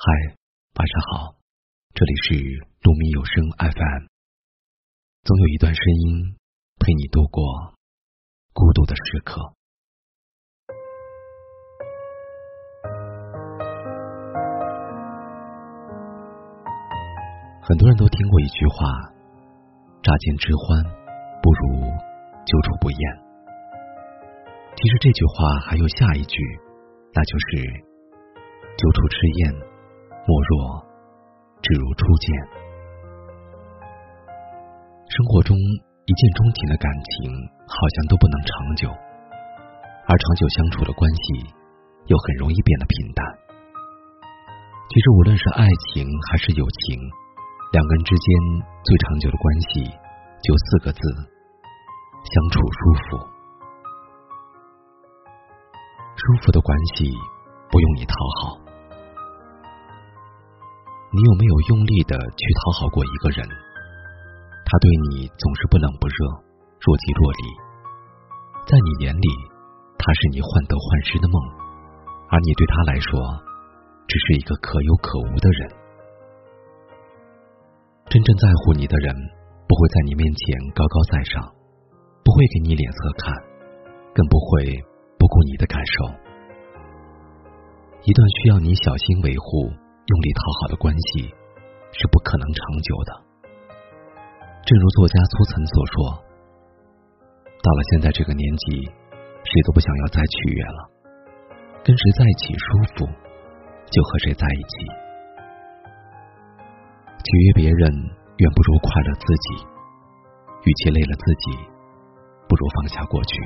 嗨，晚上好，这里是鹿鸣有声 FM。总有一段声音陪你度过孤独的时刻。很多人都听过一句话：“乍见之欢，不如久处不厌。”其实这句话还有下一句，那就是“久处之厌”。莫若只如初见。生活中一见钟情的感情好像都不能长久，而长久相处的关系又很容易变得平淡。其实无论是爱情还是友情，两个人之间最长久的关系就四个字：相处舒服。舒服的关系不用你讨好。你有没有用力的去讨好过一个人？他对你总是不冷不热，若即若离。在你眼里，他是你患得患失的梦，而你对他来说，只是一个可有可无的人。真正在乎你的人，不会在你面前高高在上，不会给你脸色看，更不会不顾你的感受。一段需要你小心维护。用力讨好的关系是不可能长久的。正如作家苏岑所说：“到了现在这个年纪，谁都不想要再取悦了。跟谁在一起舒服，就和谁在一起。取悦别人远不如快乐自己。与其累了自己，不如放下过去。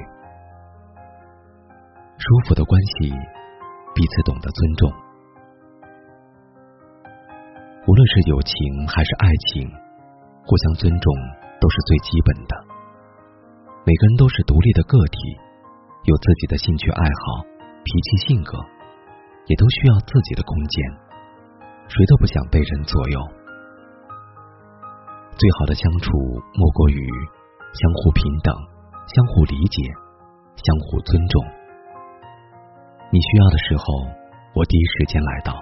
舒服的关系，彼此懂得尊重。”无论是友情还是爱情，互相尊重都是最基本的。每个人都是独立的个体，有自己的兴趣爱好、脾气性格，也都需要自己的空间。谁都不想被人左右。最好的相处莫过于相互平等、相互理解、相互尊重。你需要的时候，我第一时间来到；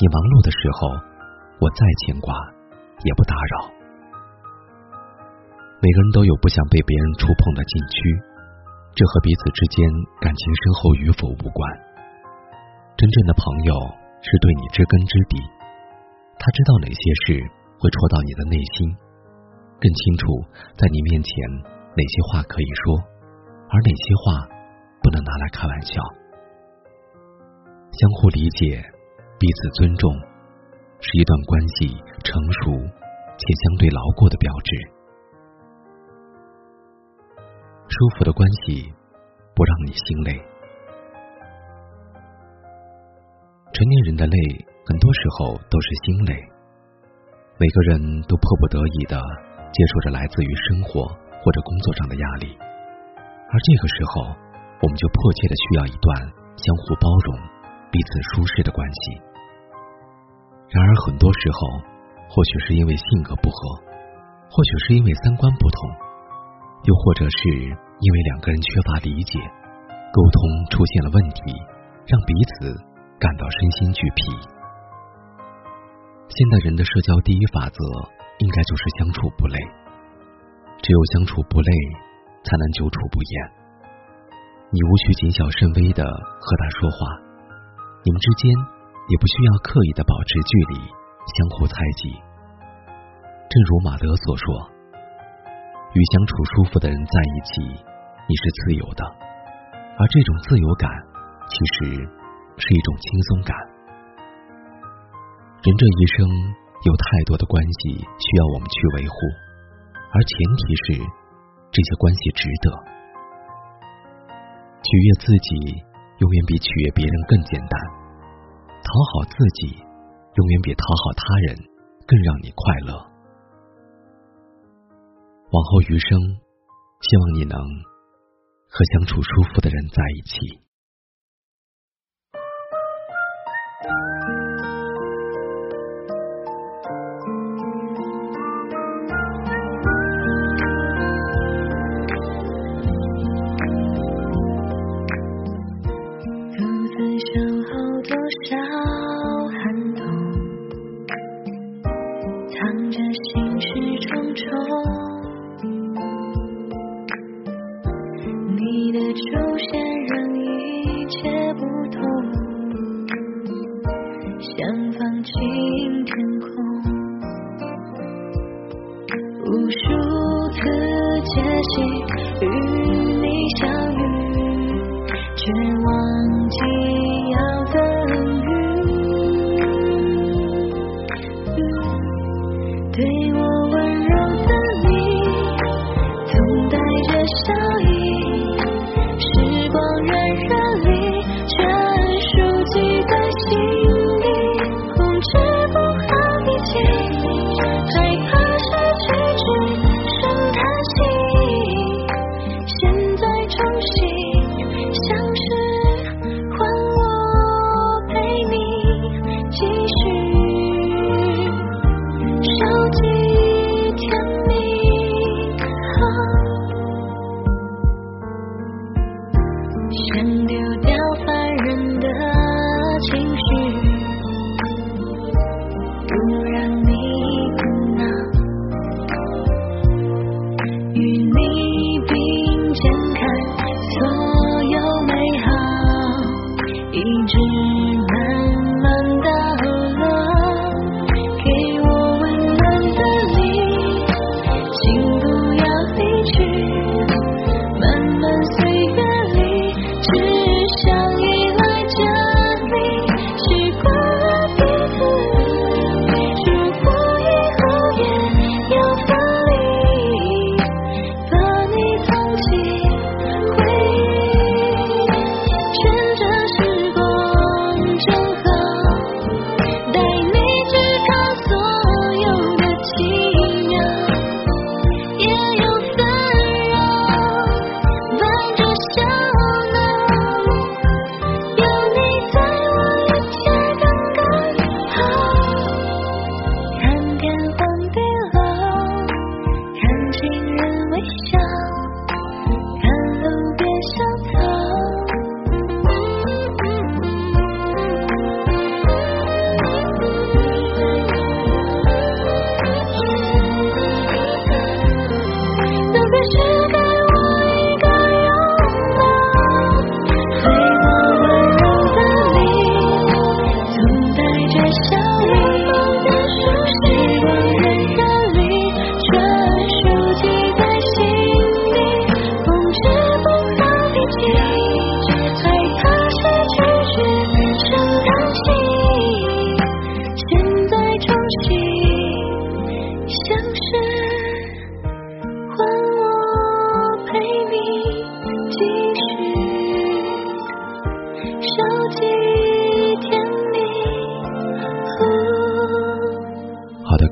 你忙碌的时候。我再牵挂，也不打扰。每个人都有不想被别人触碰的禁区，这和彼此之间感情深厚与否无关。真正的朋友是对你知根知底，他知道哪些事会戳到你的内心，更清楚在你面前哪些话可以说，而哪些话不能拿来开玩笑。相互理解，彼此尊重。是一段关系成熟且相对牢固的标志。舒服的关系不让你心累。成年人的累，很多时候都是心累。每个人都迫不得已的接受着来自于生活或者工作上的压力，而这个时候，我们就迫切的需要一段相互包容、彼此舒适的关系。然而，很多时候，或许是因为性格不合，或许是因为三观不同，又或者是因为两个人缺乏理解，沟通出现了问题，让彼此感到身心俱疲。现代人的社交第一法则，应该就是相处不累。只有相处不累，才能久处不厌。你无需谨小慎微的和他说话，你们之间。也不需要刻意的保持距离，相互猜忌。正如马德所说：“与相处舒服的人在一起，你是自由的，而这种自由感其实是一种轻松感。”人这一生有太多的关系需要我们去维护，而前提是这些关系值得。取悦自己，永远比取悦别人更简单。讨好自己，永远比讨好他人更让你快乐。往后余生，希望你能和相处舒服的人在一起。星天空。无数次前行与你相遇绝望